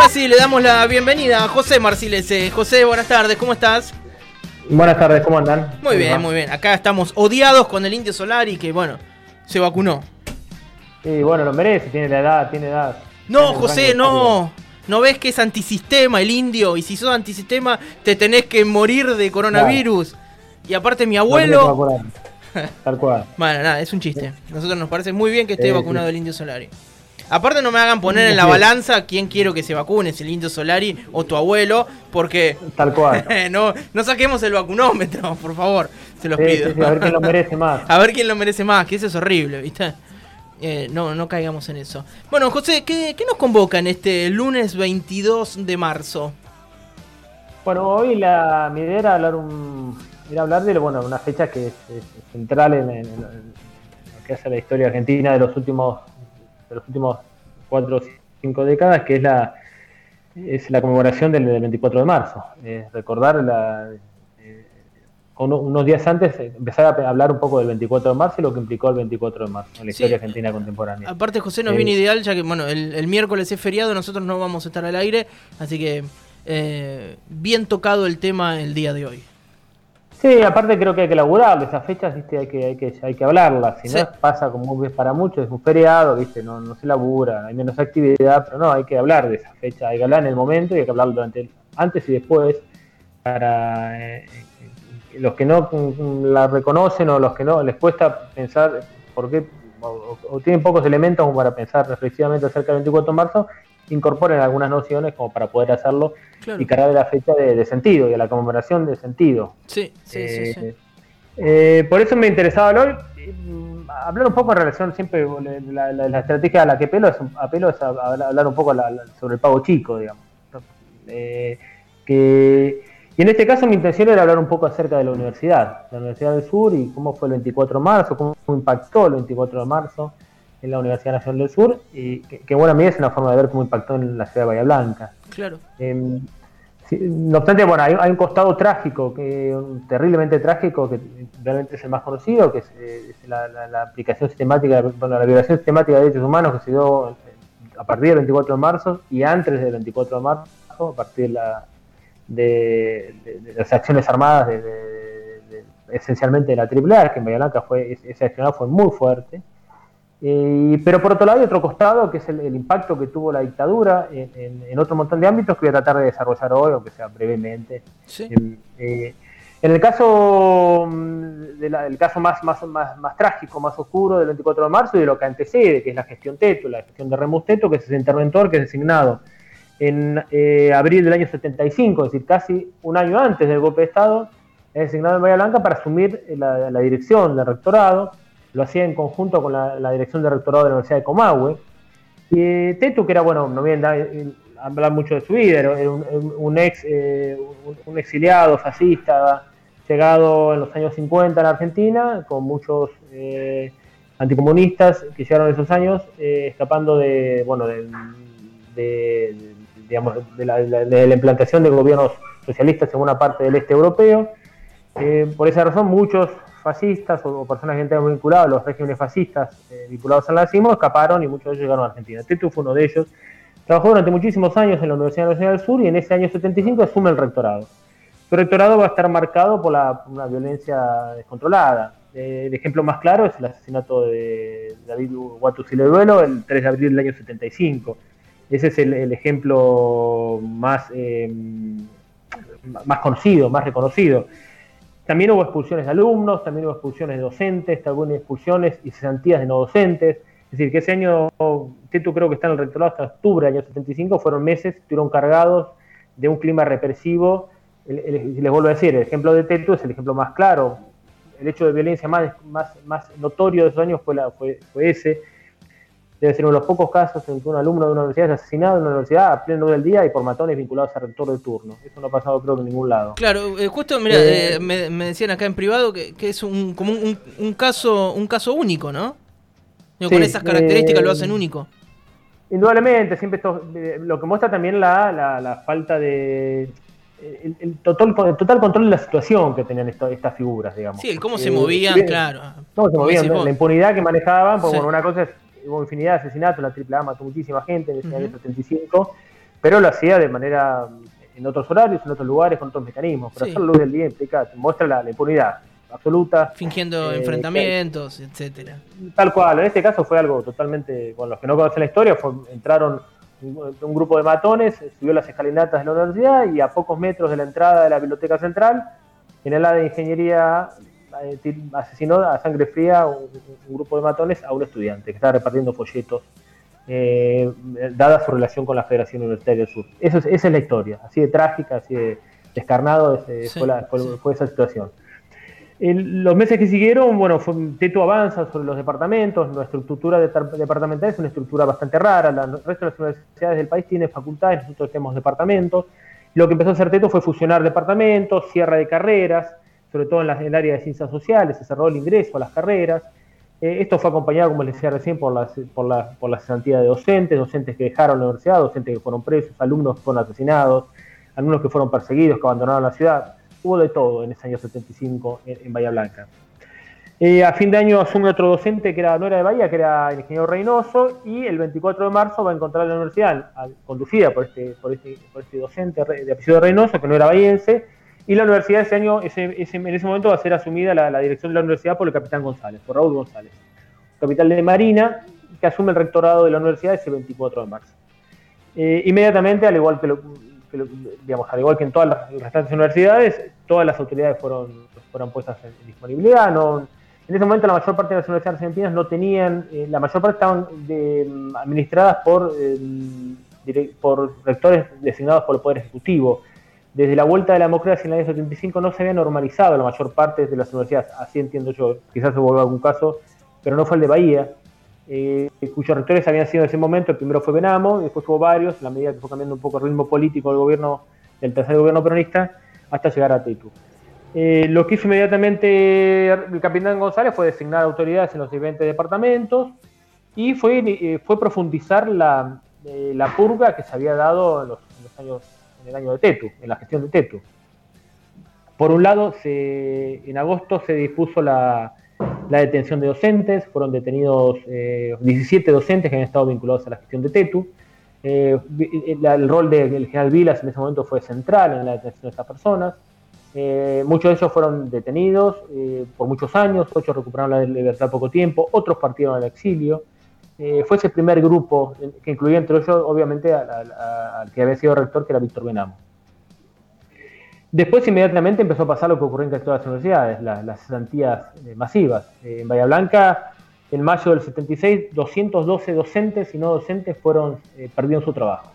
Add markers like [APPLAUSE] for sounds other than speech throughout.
Ahora sí, le damos la bienvenida a José Marcilese. José, buenas tardes, ¿cómo estás? Buenas tardes, ¿cómo andan? Muy bien, muy bien. Acá estamos odiados con el Indio Solari que, bueno, se vacunó. Sí, bueno, lo merece, tiene la edad, tiene edad. No, José, no. ¿No ves que es antisistema el indio? Y si sos antisistema, te tenés que morir de coronavirus. Y aparte, mi abuelo. Tal cual. [LAUGHS] bueno, nada, es un chiste. Nosotros nos parece muy bien que esté vacunado el indio Solari. Aparte no me hagan poner en la balanza quién quiero que se vacune, si el Indio Solari o tu abuelo, porque... Tal cual. [LAUGHS] no, no saquemos el vacunómetro, [LAUGHS] por favor, se los pido. a ver quién lo merece más. [LAUGHS] a ver quién lo merece más, que eso es horrible, ¿viste? Eh, no, no caigamos en eso. Bueno, José, ¿qué, nos convoca en este lunes 22 de marzo? Bueno, hoy la, mi idea era hablar, un, era hablar de bueno, una fecha que es, central en, lo que hace la historia argentina de los últimos de los últimos cuatro o cinco décadas, que es la, es la conmemoración del, 24 de marzo. recordar la, eh, unos días antes empezar a hablar un poco del 24 de marzo y lo que implicó el 24 de marzo en la historia argentina contemporánea. Aparte, José, nos viene ideal, ya que bueno, el, miércoles es feriado, nosotros no vamos a estar al aire, así que eh, bien tocado el tema el día de hoy. Sí, aparte creo que hay que laburar esas fechas, ¿viste? Hay que, hay que, hay que hablarlas, si no pasa como es para muchos, es un feriado, ¿viste? No, no se labura, hay menos actividad, pero no, hay que hablar de esa fecha, hay que hablar en el momento y hay que hablarlo durante antes y después para eh, los que no la reconocen o los que no les cuesta pensar por qué o, tienen pocos elementos para pensar reflexivamente acerca del 24 de marzo, incorporen algunas nociones como para poder hacerlo y cargar la fecha de, sentido y a la conmemoración de sentido. Sí, sí, sí. Eh, eh, por eso me interesaba mm, hablar un poco en relación siempre la, la, la estrategia a la que apelo es, apelo es a, hablar un poco sobre el pago chico, digamos. Eh, que, y en este caso mi intención era hablar un poco acerca de la universidad, la Universidad del Sur y cómo fue el 24 de marzo, cómo impactó el 24 de marzo en la Universidad Nacional del Sur, y que, bueno, a mí es una forma de ver cómo impactó en la ciudad de Bahía Blanca. Claro. Em, no obstante, bueno, hay, un costado trágico, que, terriblemente trágico, que realmente es el más conocido, que es, eh, la, aplicación sistemática, bueno, la violación sistemática de derechos humanos que se dio a partir del 24 de marzo y antes del 24 de marzo, a partir de, las acciones armadas esencialmente de la AAA, que en Bahía Blanca fue, ese accionado fue muy fuerte. Eh, pero por otro lado hay otro costado, que es el, impacto que tuvo la dictadura en, otro montón de ámbitos que voy a tratar de desarrollar hoy, aunque sea brevemente. Eh, en el caso, mm, del caso más, más, más, trágico, más oscuro del 24 de marzo y de lo que antecede, que es la gestión Teto, la gestión de Remus Teto, que es ese interventor que es designado en eh, abril del año 75, es decir, casi un año antes del golpe de Estado, es designado en Bahía Blanca para asumir la dirección del rectorado lo hacía en conjunto con la, dirección de rectorado de la Universidad de Comahue. Y Tetu, que era, bueno, no voy a hablar mucho de su vida, era un, ex, eh, un, exiliado fascista, llegado en los años 50 a la Argentina, con muchos eh, anticomunistas que llegaron esos años, eh, escapando de, bueno, de, digamos, de la, de la, implantación de gobiernos socialistas en una parte del este europeo. por esa razón, muchos fascistas o, personas que estaban vinculadas a los regímenes fascistas eh, vinculados al nazismo escaparon y muchos de ellos llegaron a Argentina. Tetu fue uno de ellos. Trabajó durante muchísimos años en la Universidad Nacional del Sur y en ese año 75 asume el rectorado. Su rectorado va a estar marcado por la, una violencia descontrolada. Eh, el ejemplo más claro es el asesinato de David Duelo el 3 de abril del año 75. Ese es el, ejemplo más, eh, más conocido, más reconocido. También hubo expulsiones de alumnos, también hubo expulsiones de docentes, también hubo expulsiones y cesantías de no docentes. Es decir, que ese año, Tetu creo que está en el rectorado hasta octubre del año 75, fueron meses, estuvieron cargados de un clima represivo. les vuelvo a decir, el ejemplo de Tetu es el ejemplo más claro. El hecho de violencia más, más, más notorio de esos años fue, fue, fue ese debe ser uno de los pococos casos en que un alumno de una universidad es asesinado en una universidad a pleno del día y por matones vinculados al rector de turno. Eso no ha pasado creo que en ningún lado. Claro, eh, justo mira, eh, eh, me, decían acá en privado que, es un, como un, caso un caso único, ¿no? con esas características lo hacen único. Indudablemente, siempre esto, lo que muestra también la, la, falta de el, total, total, control de la situación que tenían estas figuras, digamos. Sí, el cómo se movían, claro. Cómo se movían, la impunidad que manejaban, porque bueno, una cosa es hubo infinidad de asesinatos, la AAA mató muchísima gente en ese año 75, pero lo hacía de manera en otros horarios, en otros lugares, con otros mecanismos. Pero hacerlo luz del día implica, muestra la, impunidad absoluta. Fingiendo enfrentamientos, etcétera. Tal cual, en este caso fue algo totalmente, con los que no conocen la historia, entraron un, grupo de matones, subió las escalinatas de la universidad y a pocos metros de la entrada de la biblioteca central, en el área de ingeniería eh, asesinó a sangre fría un, grupo de matones a un estudiante que estaba repartiendo folletos, eh, dada su relación con la Federación Universitaria del Sur. Eso esa es la historia, así de trágica, así de descarnado fue, esa situación. los meses que siguieron, bueno, fue, Teto avanza sobre los departamentos, nuestra estructura departamental es una estructura bastante rara, el resto de las universidades del país tienen facultades, nosotros tenemos departamentos. Lo que empezó a hacer Teto fue fusionar departamentos, cierre de carreras, sobre todo en, el área de ciencias sociales, se cerró el ingreso a las carreras. Eh, esto fue acompañado, como les decía recién, por la, por, la, por la cesantía de docentes, docentes que dejaron la universidad, docentes que fueron presos, alumnos que fueron asesinados, alumnos que fueron perseguidos, que abandonaron la ciudad. Hubo de todo en ese año 75 en, Bahía Blanca. Eh, a fin de año asume otro docente que era, no era de Bahía, que era el ingeniero Reynoso, y el 24 de marzo va a encontrar la universidad, conducida por este, por este, por este docente de apellido Reynoso, que no era bahiense, y la universidad ese año, ese, en ese momento va a ser asumida la, dirección de la universidad por el capitán González, por Raúl González, capital de Marina, que asume el rectorado de la universidad ese 24 de marzo. Eh, inmediatamente, al igual que, digamos, al igual que en todas las restantes universidades, todas las autoridades fueron, fueron puestas en, disponibilidad. En ese momento la mayor parte de las universidades argentinas no tenían, eh, la mayor parte estaban administradas por, eh, por rectores designados por el Poder Ejecutivo desde la vuelta de la democracia en el año 75 no se había normalizado la mayor parte de las universidades, así entiendo yo, quizás se volvió algún caso, pero no fue el de Bahía, eh, cuyos rectores habían sido en ese momento, el primero fue Benamo, después hubo varios, en la medida que fue cambiando un poco el ritmo político del gobierno, del tercer gobierno peronista, hasta llegar a Tetu. Eh, lo que hizo inmediatamente el capitán González fue designar autoridades en los diferentes departamentos y fue, eh, profundizar la, la purga que se había dado en los, en los años en el año de Tetu, en la gestión de Tetu. Por un lado, en agosto se dispuso la, detención de docentes, fueron detenidos 17 eh, docentes que han estado vinculados a la gestión de Tetu. Eh, el rol del general Vilas en ese momento fue central en la detención de estas personas. Eh, muchos de ellos fueron detenidos por muchos años, ocho recuperaron la libertad poco tiempo, otros partieron al exilio. Eh, fue ese primer grupo que incluía entre ellos, obviamente, al, que había sido rector, que era Víctor Benamo. Después, inmediatamente, empezó a pasar lo que ocurrió en todas las universidades, las cesantías eh, masivas. Eh, en Bahía Blanca, en mayo del 76, 212 docentes y no docentes fueron perdieron su trabajo.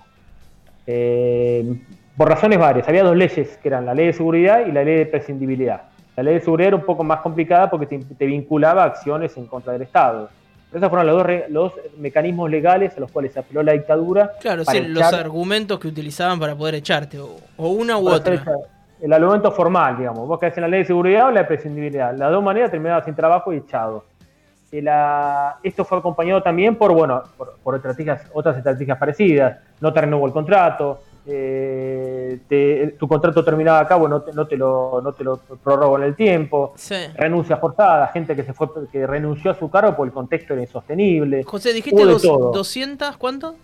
por razones varias. Había dos leyes, que eran la ley de seguridad y la ley de prescindibilidad. La ley de seguridad era un poco más complicada porque te vinculaba a acciones en contra del Estado esos fueron los dos, mecanismos legales a los cuales se apeló la dictadura. Claro, los argumentos que utilizaban para poder echarte, o, una u otra. El argumento formal, digamos. Vos caes en la ley de seguridad o la de prescindibilidad. Las dos maneras terminabas sin trabajo y echado. esto fue acompañado también por, bueno, por, estrategias, otras estrategias parecidas. No te renovó el contrato, eh, tu contrato terminaba acá, bueno, no te, lo, no te lo prorrogo en el tiempo, renuncia forzada, gente que se fue que renunció a su cargo porque el contexto era insostenible. José, dijiste dos, 200, ¿cuánto?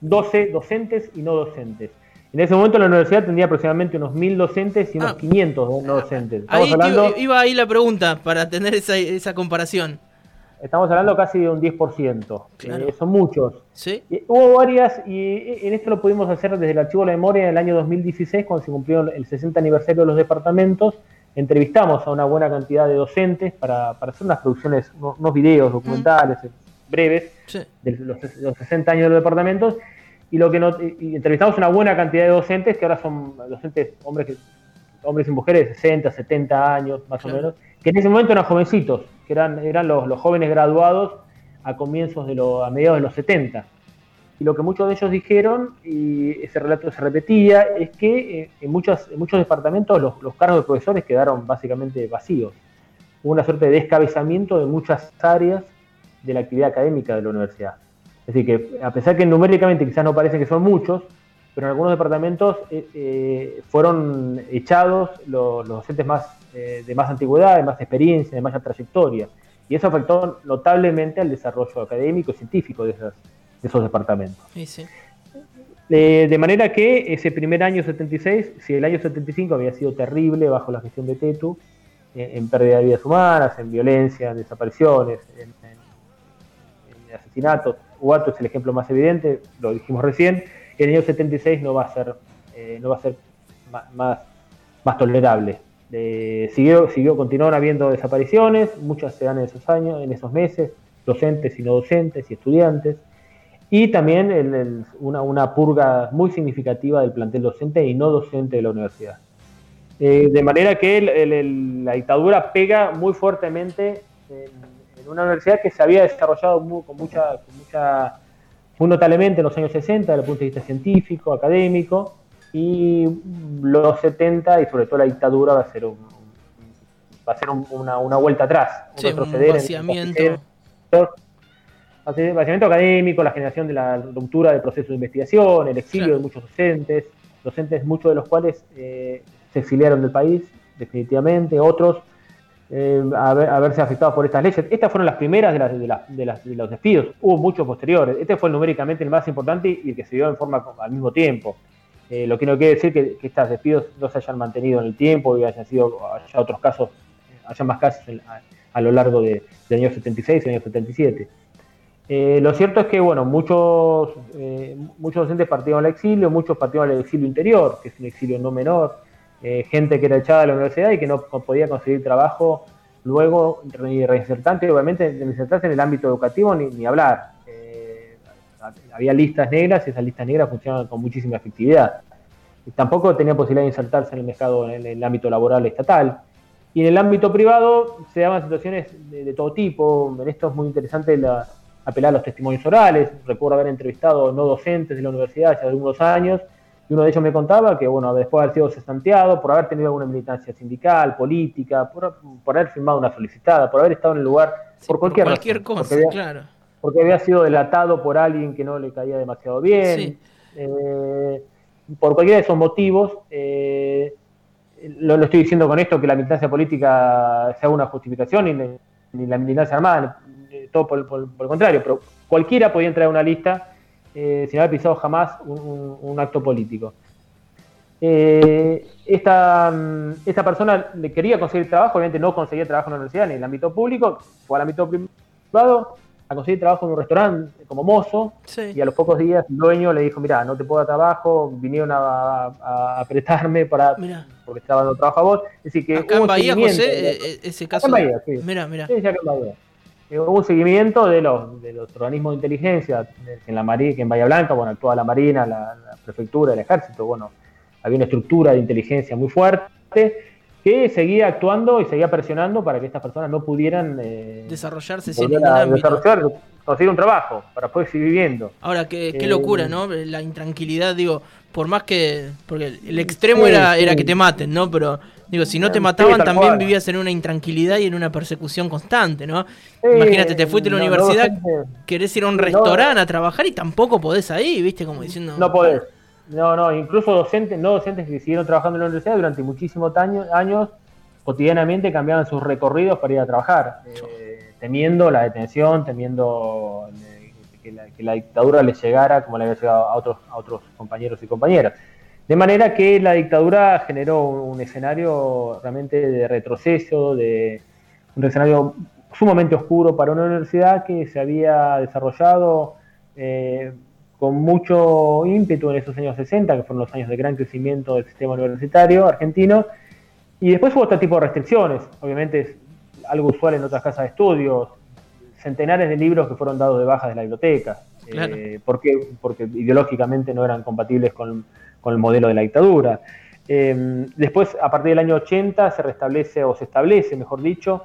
12 docentes y no docentes. En ese momento la universidad tendría aproximadamente unos 1.000 docentes y unos 500 ah. no docentes. ahí iba ahí la pregunta para tener esa, esa comparación. Estamos hablando casi de un 10%. Eh, son muchos. ¿Sí? hubo varias, y en esto lo pudimos hacer desde el Archivo de la Memoria en el año 2016, cuando se cumplió el 60 aniversario de los departamentos. Entrevistamos a una buena cantidad de docentes para, hacer unas producciones, unos videos documentales mm. breves de los, 60 años de los departamentos. Y, lo que entrevistamos a una buena cantidad de docentes, que ahora son docentes, hombres, que, hombres y mujeres de 60, 70 años más o menos que en ese momento eran jovencitos, que eran, eran los, jóvenes graduados a comienzos de los, a mediados de los 70. Y lo que muchos de ellos dijeron, y ese relato se repetía, es que eh, en, muchos, en muchos departamentos los, cargos de profesores quedaron básicamente vacíos. Hubo una suerte de descabezamiento de muchas áreas de la actividad académica de la universidad. Es decir, que a pesar que numéricamente quizás no parece que son muchos, pero en algunos departamentos eh, eh, fueron echados los, docentes más, eh, de más antigüedad, de más experiencia, de más trayectoria. Y eso afectó notablemente al desarrollo académico y científico de, esos departamentos. de manera que ese primer año 76, si el año 75 había sido terrible bajo la gestión de Tetu, en, pérdida de vidas humanas, en violencia, en desapariciones, en, asesinatos, Huato es el ejemplo más evidente, lo dijimos recién, el año 76 no va a ser, eh, no va a ser más, más, tolerable. Eh, siguió, siguió, continuaron habiendo desapariciones, muchas se dan en esos años, en esos meses, docentes y no docentes y estudiantes, y también una, una, purga muy significativa del plantel docente y no docente de la universidad. Eh, de manera que la dictadura pega muy fuertemente en, una universidad que se había desarrollado con mucha, muy notablemente en los años 60 desde el punto de vista científico, académico, y los 70 y sobre todo la dictadura va a ser va a ser una, una, vuelta atrás, un sí, retroceder. Un vaciamiento. vaciamiento académico, la generación de la ruptura del proceso de investigación, el exilio de muchos docentes, docentes muchos de los cuales eh, se exiliaron del país, definitivamente, otros eh, haberse afectados por estas leyes. Estas fueron las primeras de, de, los despidos, hubo muchos posteriores. Este fue numéricamente el más importante y el que se dio en forma al mismo tiempo. Eh, lo que no quiere decir que, estos despidos no se hayan mantenido en el tiempo y hayan sido haya otros casos, haya más casos a, lo largo de, del año 76 y año 77. Eh, lo cierto es que bueno, muchos, muchos docentes partieron al exilio, muchos partieron al exilio interior, que es un exilio no menor, eh, gente que era echada de la universidad y que no podía conseguir trabajo luego ni reinsertante, obviamente reinsertarse en el ámbito educativo ni, ni hablar. Eh, había listas negras y esas listas negras funcionaban con muchísima efectividad. tampoco tenía posibilidad de insertarse en el mercado, en el ámbito laboral estatal. Y en el ámbito privado se daban situaciones de, todo tipo. En esto es muy interesante la, apelar a los testimonios orales. Recuerdo haber entrevistado no docentes de la universidad hace algunos años y uno de ellos me contaba que, bueno, después de haber sido cesanteado, por haber tenido alguna militancia sindical, política, por, haber firmado una solicitada, por haber estado en el lugar, por cualquier, cualquier cosa, porque había, claro. Porque había sido delatado por alguien que no le caía demasiado bien. Eh, por cualquiera de esos motivos, eh, lo, estoy diciendo con esto, que la militancia política sea una justificación, ni, la militancia armada, todo por, por el contrario, pero cualquiera podía entrar a una lista eh, sin haber pisado jamás un, acto político. Eh, esta, mm, esta, persona le quería conseguir trabajo, obviamente no conseguía trabajo en la universidad ni en el ámbito público, fue al ámbito privado a conseguir trabajo en un restaurante como mozo y a los pocos días el dueño le dijo, mira, no te puedo dar trabajo, vinieron a, apretarme para porque estaba dando trabajo a vos. Es decir, que acá en Bahía, José, eh, ese caso... en Bahía, sí. Sí, en Bahía. Hubo un seguimiento de los, de los organismos de inteligencia en la Marina, que en Bahía Blanca, bueno, actuaba la Marina, la, prefectura, el ejército, bueno, había una estructura de inteligencia muy fuerte que seguía actuando y seguía presionando para que estas personas no pudieran eh, desarrollarse sin. Desarrollar, conseguir un trabajo para poder seguir viviendo. Ahora, qué, qué locura, eh, ¿no? La intranquilidad, digo, por más que. Porque el extremo era, era que te maten, ¿no? Pero Digo, si no te mataban, también vivías en una intranquilidad y en una persecución constante, ¿no? Imagínate, te fuiste a la universidad, querés ir a un restaurante a trabajar y tampoco podés ahí, ¿viste? Como diciendo. No podés. No, no, incluso docentes, no docentes que siguieron trabajando en la universidad durante muchísimos años, cotidianamente cambiaban sus recorridos para ir a trabajar, eh, temiendo la detención, temiendo eh, que la, que la, dictadura les llegara como le había llegado a otros, a otros compañeros y compañeras. De manera que la dictadura generó un escenario realmente de retroceso, de un escenario sumamente oscuro para una universidad que se había desarrollado eh, con mucho ímpetu en esos años 60, que fueron los años de gran crecimiento del sistema universitario argentino, y después hubo otro tipo de restricciones, obviamente es algo usual en otras casas de estudios, centenares de libros que fueron dados de baja de la biblioteca, eh, porque, porque ideológicamente no eran compatibles con con el modelo de la dictadura. Em, después, a partir del año 80, se restablece, o se establece, mejor dicho,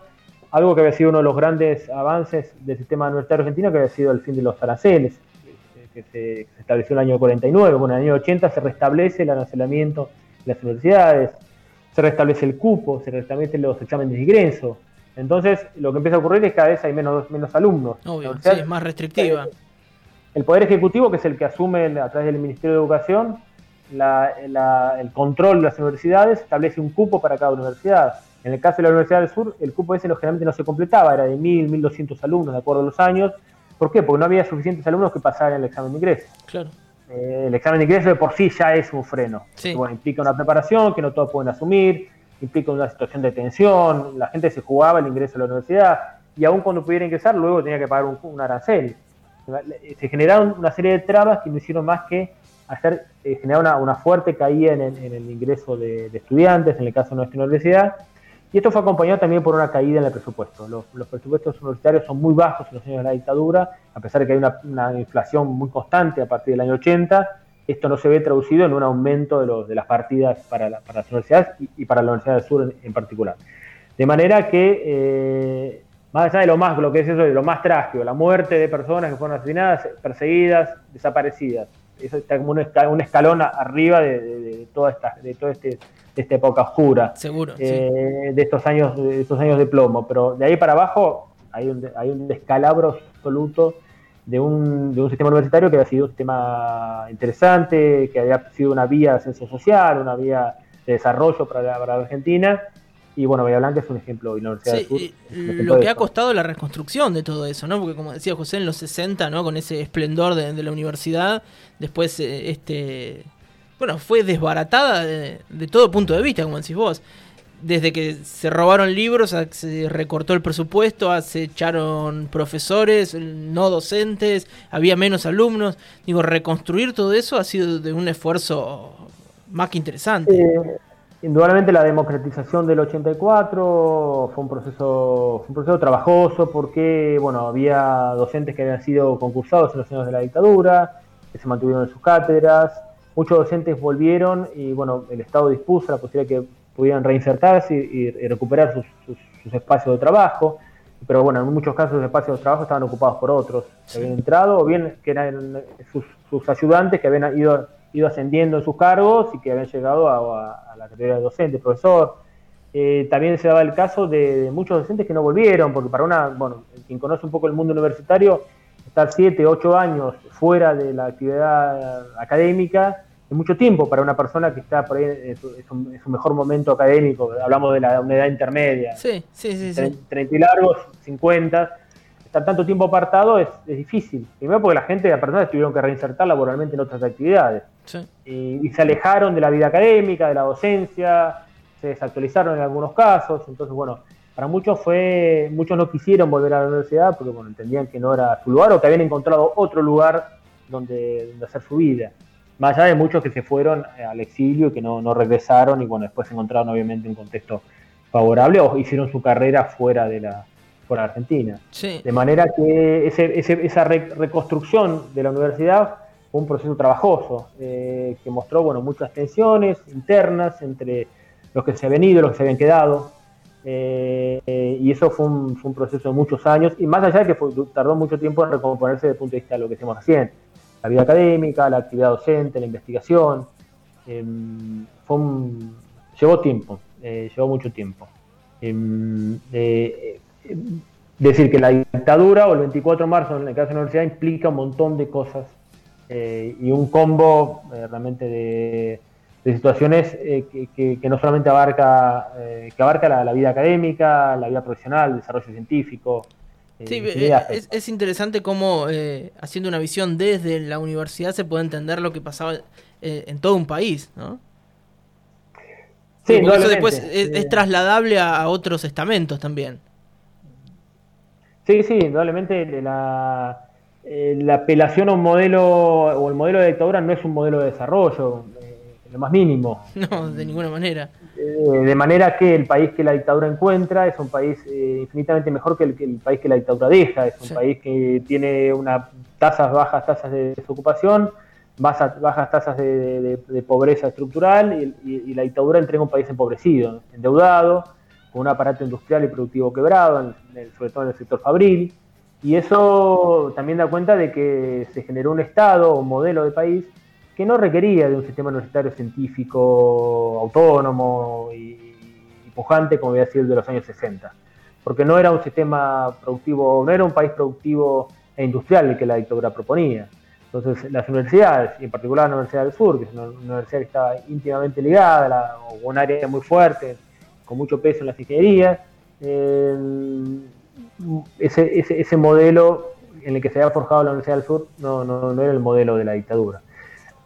algo que había sido uno de los grandes avances del sistema universitario argentino, que había sido el fin de los aranceles, que se, estableció en el año 49. Bueno, en el año 80 se restablece el arancelamiento de las universidades, se restablece el cupo, se restablecen los exámenes de ingreso. Entonces, lo que empieza a ocurrir es que cada vez hay menos, menos alumnos. Obvio, sí, es más restrictiva. El Poder Ejecutivo, que es el que asume a través del Ministerio de Educación, el control de las universidades establece un cupo para cada universidad. En el caso de la Universidad del Sur, el cupo ese generalmente no se completaba, era de 1.000, 1.200 alumnos de acuerdo a los años. ¿Por qué? Porque no había suficientes alumnos que pasaran el examen de ingreso. Claro. Eh, el examen de ingreso de por sí ya es un freno. Bueno, implica una preparación que no todos pueden asumir, implica una situación de tensión, la gente se jugaba el ingreso a la universidad y aún cuando pudiera ingresar luego tenía que pagar un, arancel. Se generaron una serie de trabas que no hicieron más que hacer eh, generar una, fuerte caída en el, ingreso de, de, estudiantes, en el caso de nuestra universidad, y esto fue acompañado también por una caída en el presupuesto. Los, presupuestos universitarios son muy bajos en los años de la dictadura, a pesar de que hay una, inflación muy constante a partir del año 80. Esto no se ve traducido en un aumento de, las partidas para, las universidades y, para la Universidad del Sur en, particular. De manera que, eh, más allá de lo más, lo que es eso, de lo más trágico, la muerte de personas que fueron asesinadas, perseguidas, desaparecidas, está como un, escalón arriba de, toda esta, de todo este de esta época oscura. Seguro. Eh, de estos años, de estos años de plomo. Pero de ahí para abajo hay un, hay un descalabro absoluto de un, de un sistema universitario que había sido un sistema interesante, que había sido una vía de ascenso social, una vía de desarrollo para la, para Argentina. Y bueno, Bahía Blanca es un ejemplo, y la Universidad del Sur. lo que ha costado la reconstrucción de todo eso, ¿no? Porque como decía José, en los 60, ¿no? Con ese esplendor de, de la universidad, después eh, este bueno, fue desbaratada de, todo punto de vista, como decís vos. Desde que se robaron libros, se recortó el presupuesto, se echaron profesores, no docentes, había menos alumnos. Digo, reconstruir todo eso ha sido de un esfuerzo más que interesante. Eh, indudablemente la democratización del 84 fue un proceso un proceso trabajoso porque bueno había docentes que habían sido concursados en los años de la dictadura que se mantuvieron en sus cátedras. Muchos docentes volvieron y bueno, el Estado dispuso la posibilidad de que pudieran reinsertarse y, recuperar sus, espacios de trabajo, pero bueno, en muchos casos los espacios de trabajo estaban ocupados por otros que habían entrado o bien que eran sus, ayudantes que habían ido, ido ascendiendo en sus cargos y que habían llegado a, la categoría de docente, profesor. Eh, también se daba el caso de, muchos docentes que no volvieron, porque para una, bueno, quien conoce un poco el mundo universitario, estar 7, 8 años fuera de la actividad académica es mucho tiempo para una persona que está por ahí en su, mejor momento académico. Hablamos de la unidad intermedia. Sí, sí, sí. 30 y largos, 50. Estar tanto tiempo apartado es, difícil. Primero porque la gente, las personas tuvieron que reinsertar laboralmente en otras actividades. Sí. Y, se alejaron de la vida académica, de la docencia, se desactualizaron en algunos casos. Entonces, bueno, para muchos fue, muchos no quisieron volver a la universidad porque bueno, entendían que no era su lugar o que habían encontrado otro lugar donde, donde hacer su vida más allá de muchos que se fueron al exilio y que no, regresaron y bueno, después se encontraron obviamente en un contexto favorable o hicieron su carrera fuera de la fuera de Argentina. De manera que esa reconstrucción de la universidad fue un proceso trabajoso eh, que mostró bueno, muchas tensiones internas entre los que se habían ido y los que se habían quedado. Eh, y eso fue un, un, proceso de muchos años y más allá de que tardó mucho tiempo en recomponerse desde el punto de vista de lo que hicimos recién la vida académica, la actividad docente, la investigación. Em, fue llevó tiempo, eh, llevó mucho tiempo. Em, decir que la dictadura o el 24 de marzo en el caso de la universidad implica un montón de cosas eh, y un combo realmente de, situaciones que, no solamente abarca, que abarca la, la, vida académica, la vida profesional, el desarrollo científico, Sí, eh, es, interesante cómo eh, haciendo una visión desde la universidad se puede entender lo que pasaba eh, en todo un país, ¿no? Sí, eso después es, trasladable a, otros estamentos también. Sí, sí, indudablemente la, la apelación a un modelo o el modelo de dictadura no es un modelo de desarrollo, lo más mínimo. [LAUGHS] No, de ninguna manera. Eh, de manera que el país que la dictadura encuentra es un país eh, infinitamente mejor que el, país que la dictadura deja, es un país que tiene unas tasas bajas, tasas de desocupación, bajas, bajas tasas de, pobreza estructural y, la dictadura entrega un país empobrecido, endeudado, con un aparato industrial y productivo quebrado, sobre todo en el sector fabril. Y eso también da cuenta de que se generó un Estado, un modelo de país que no requería de un sistema universitario científico autónomo y, pujante como había sido el de los años 60, porque no era un sistema productivo, no era un país productivo e industrial el que la dictadura proponía. Entonces, las universidades, y en particular la Universidad del Sur, que es una universidad que estaba íntimamente ligada, o un área muy fuerte, con mucho peso en las ingenierías, eh, ese, ese, ese, modelo en el que se había forjado la Universidad del Sur no, no, no era el modelo de la dictadura.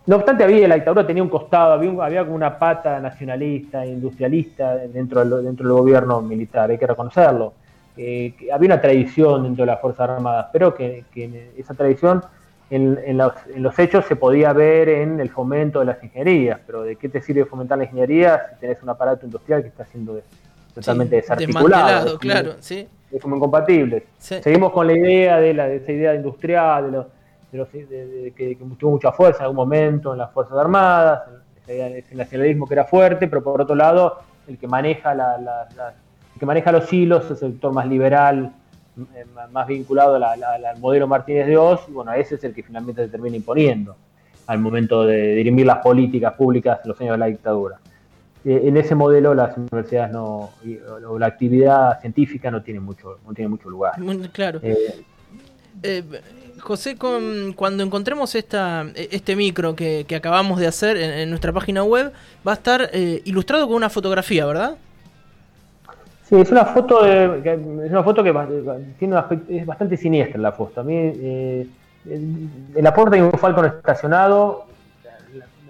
no obstante, había la dictadura tenía un costado, había, había como una pata nacionalista, industrialista dentro del, dentro del gobierno militar, hay que reconocerlo. Eh, había una tradición dentro de las Fuerzas Armadas, pero que, esa tradición en, los, hechos se podía ver en el fomento de las ingenierías. Pero ¿de qué te sirve fomentar la ingeniería si tenés un aparato industrial que está siendo totalmente desarticulado? claro, sí. Es como incompatible. Seguimos con la idea de, la, de esa idea industrial, de los de, que, tuvo mucha fuerza en algún momento en las Fuerzas Armadas, ese nacionalismo que era fuerte, pero por otro lado, el que maneja, la, que maneja los hilos es el sector más liberal, eh, más vinculado al modelo Martínez de Oz, y bueno, ese es el que finalmente se termina imponiendo al momento de dirimir las políticas públicas en los años de la dictadura. Eh, en ese modelo las universidades no, o la actividad científica no tiene mucho, no tiene mucho lugar. Claro. Eh, eh José, con, cuando encontremos esta, este micro que, acabamos de hacer en, nuestra página web, va a estar eh, ilustrado con una fotografía, ¿verdad? Sí, es una foto de, es una foto que tiene es bastante siniestra la foto. A mí, eh, en la puerta hay un Falcon estacionado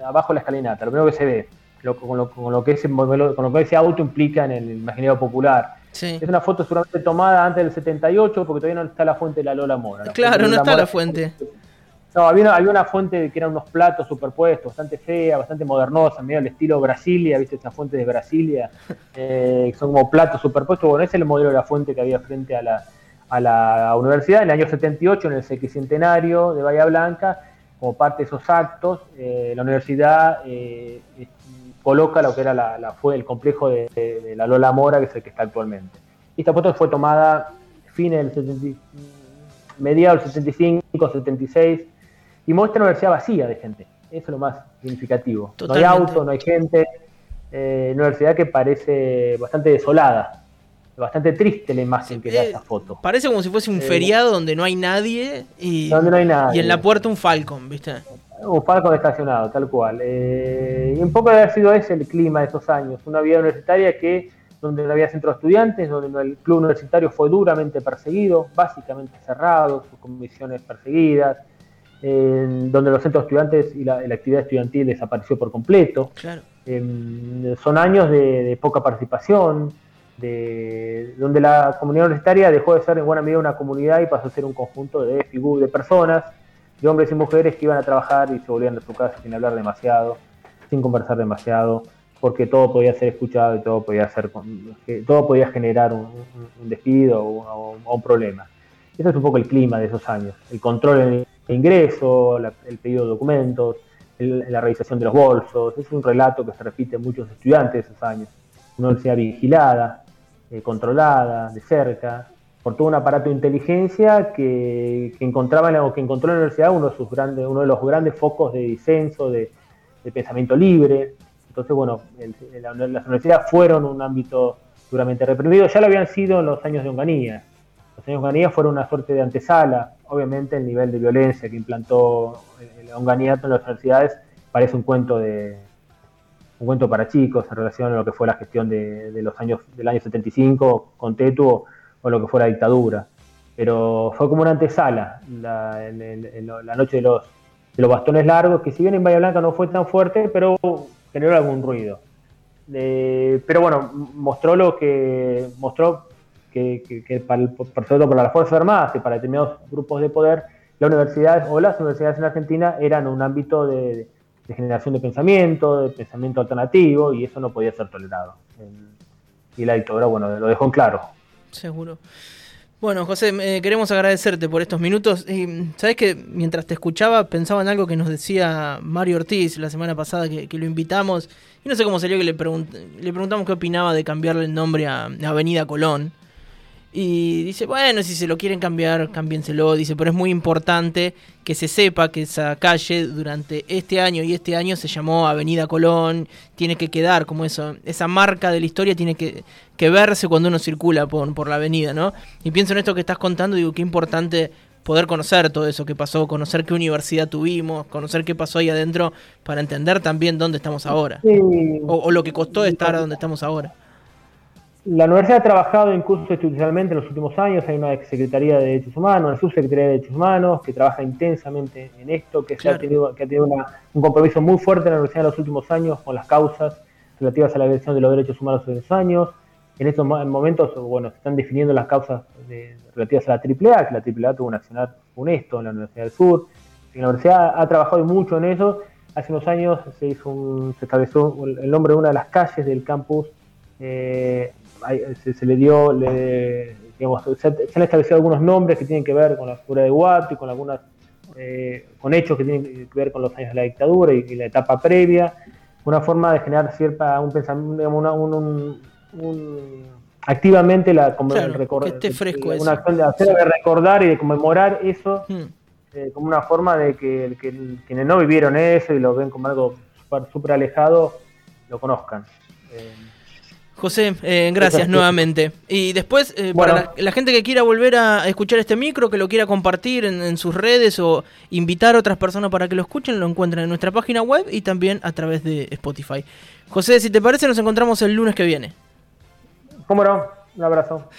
abajo de la escalinata, lo primero que se ve, con, lo, con, lo, que ese modelo, con lo que ese auto implica en el imaginario popular. Es una foto seguramente tomada antes del 78 porque todavía no está la fuente de la Lola Mora. claro, no está la fuente. No, había una, había una fuente que eran unos platos superpuestos, bastante fea, bastante modernosa, medio al estilo Brasilia, ¿viste? Esa fuente de Brasilia, [LAUGHS] eh, son como platos superpuestos. Bueno, ese es el modelo de la fuente que había frente a la, a la universidad en el año 78, en el sesquicentenario de Bahía Blanca, como parte de esos actos, eh, la universidad eh, coloca lo que era la, fue el complejo de, la Lola Mora, que es el que está actualmente. Esta foto fue tomada fines del mediados del 75, 76, y muestra una universidad vacía de gente. Eso es lo más significativo. No hay auto, no hay gente. Eh, una universidad que parece bastante desolada. Bastante triste la imagen que da eh, esta foto. Parece como si fuese un eh, feriado donde no hay nadie y, donde no hay nadie. y en la puerta un Falcon, ¿viste? Un Falcon estacionado, tal cual. Eh, y un poco haber sido ese el clima de esos años. Una vida universitaria que, donde no había centro de estudiantes, donde el club universitario fue duramente perseguido, básicamente cerrado, sus comisiones perseguidas, donde los centros de estudiantes y la, actividad estudiantil desapareció por completo. son años de, poca participación, de, donde la comunidad universitaria dejó de ser en buena medida una comunidad y pasó a ser un conjunto de figuras, de personas de hombres y mujeres que iban a trabajar y se volvían de su casa sin hablar demasiado, sin conversar demasiado, porque todo podía ser escuchado y todo podía ser todo podía generar un, despido o, un problema. Ese es un poco el clima de esos años, el control en el ingreso, el pedido de documentos, la realización de los bolsos, es un relato que se repite en muchos estudiantes de esos años, una universidad vigilada, eh, controlada, de cerca, por todo un aparato de inteligencia que, encontraba en que encontró en la universidad uno de sus grandes, uno de los grandes focos de disenso, de, pensamiento libre. Entonces, bueno, las universidades fueron un ámbito duramente reprimido, ya lo habían sido en los años de Onganía. Los años de Onganía fueron una suerte de antesala, obviamente el nivel de violencia que implantó el Onganía en las universidades parece un cuento de un cuento para chicos en relación a lo que fue la gestión de, los años del año 75 con Tetu o lo que fue la dictadura. Pero fue como una antesala la, noche de los, bastones largos, que si bien en Bahía Blanca no fue tan fuerte, pero generó algún ruido. pero bueno, mostró lo que mostró que, que, para, el, las Fuerzas Armadas y para determinados grupos de poder, la universidad o las universidades en Argentina eran un ámbito de, de generación de pensamiento, de pensamiento alternativo, y eso no podía ser tolerado. Y la dictadura, bueno, lo dejó en claro. Seguro. Bueno, José, eh, queremos agradecerte por estos minutos. Y sabes que mientras te escuchaba pensaba en algo que nos decía Mario Ortiz la semana pasada que, lo invitamos. Y no sé cómo salió que le, le preguntamos qué opinaba de cambiarle el nombre a Avenida Colón. Y dice, bueno, si se lo quieren cambiar, cámbienselo. Dice, pero es muy importante que se sepa que esa calle durante este año y este año se llamó Avenida Colón. Tiene que quedar como eso. Esa marca de la historia tiene que, verse cuando uno circula por, por la avenida, ¿no? Y pienso en esto que estás contando, digo, qué importante poder conocer todo eso que pasó, conocer qué universidad tuvimos, conocer qué pasó ahí adentro para entender también dónde estamos ahora. O, o, lo que costó estar donde estamos ahora. La universidad ha trabajado incluso institucionalmente en los últimos años, hay una Secretaría de Derechos Humanos, una Subsecretaría de Derechos Humanos que trabaja intensamente en esto, que, ha tenido, que ha tenido un compromiso muy fuerte en la universidad en los últimos años con las causas relativas a la agresión de los derechos humanos en los años. En estos momentos, bueno, se están definiendo las causas relativas a la AAA, que la AAA tuvo un accionar funesto en la Universidad del Sur. La universidad ha trabajado mucho en eso. Hace unos años se, hizo se estableció el nombre de una de las calles del campus eh, se, le dio, digamos, se, han establecido algunos nombres que tienen que ver con la figura de y con algunas, eh, con hechos que tienen que ver con los años de la dictadura y, la etapa previa, una forma de generar cierta, un pensamiento, digamos, un, activamente la fresco una acción de hacer de recordar y de conmemorar eso hmm. eh, como una forma de que, quienes no vivieron eso y lo ven como algo súper alejado lo conozcan. Eh, José, eh, gracias nuevamente. Y después, eh, para la, gente que quiera volver a escuchar este micro, que lo quiera compartir en, sus redes o invitar a otras personas para que lo escuchen, lo encuentran en nuestra página web y también a través de Spotify. José, si te parece, nos encontramos el lunes que viene. Cómo no, un abrazo.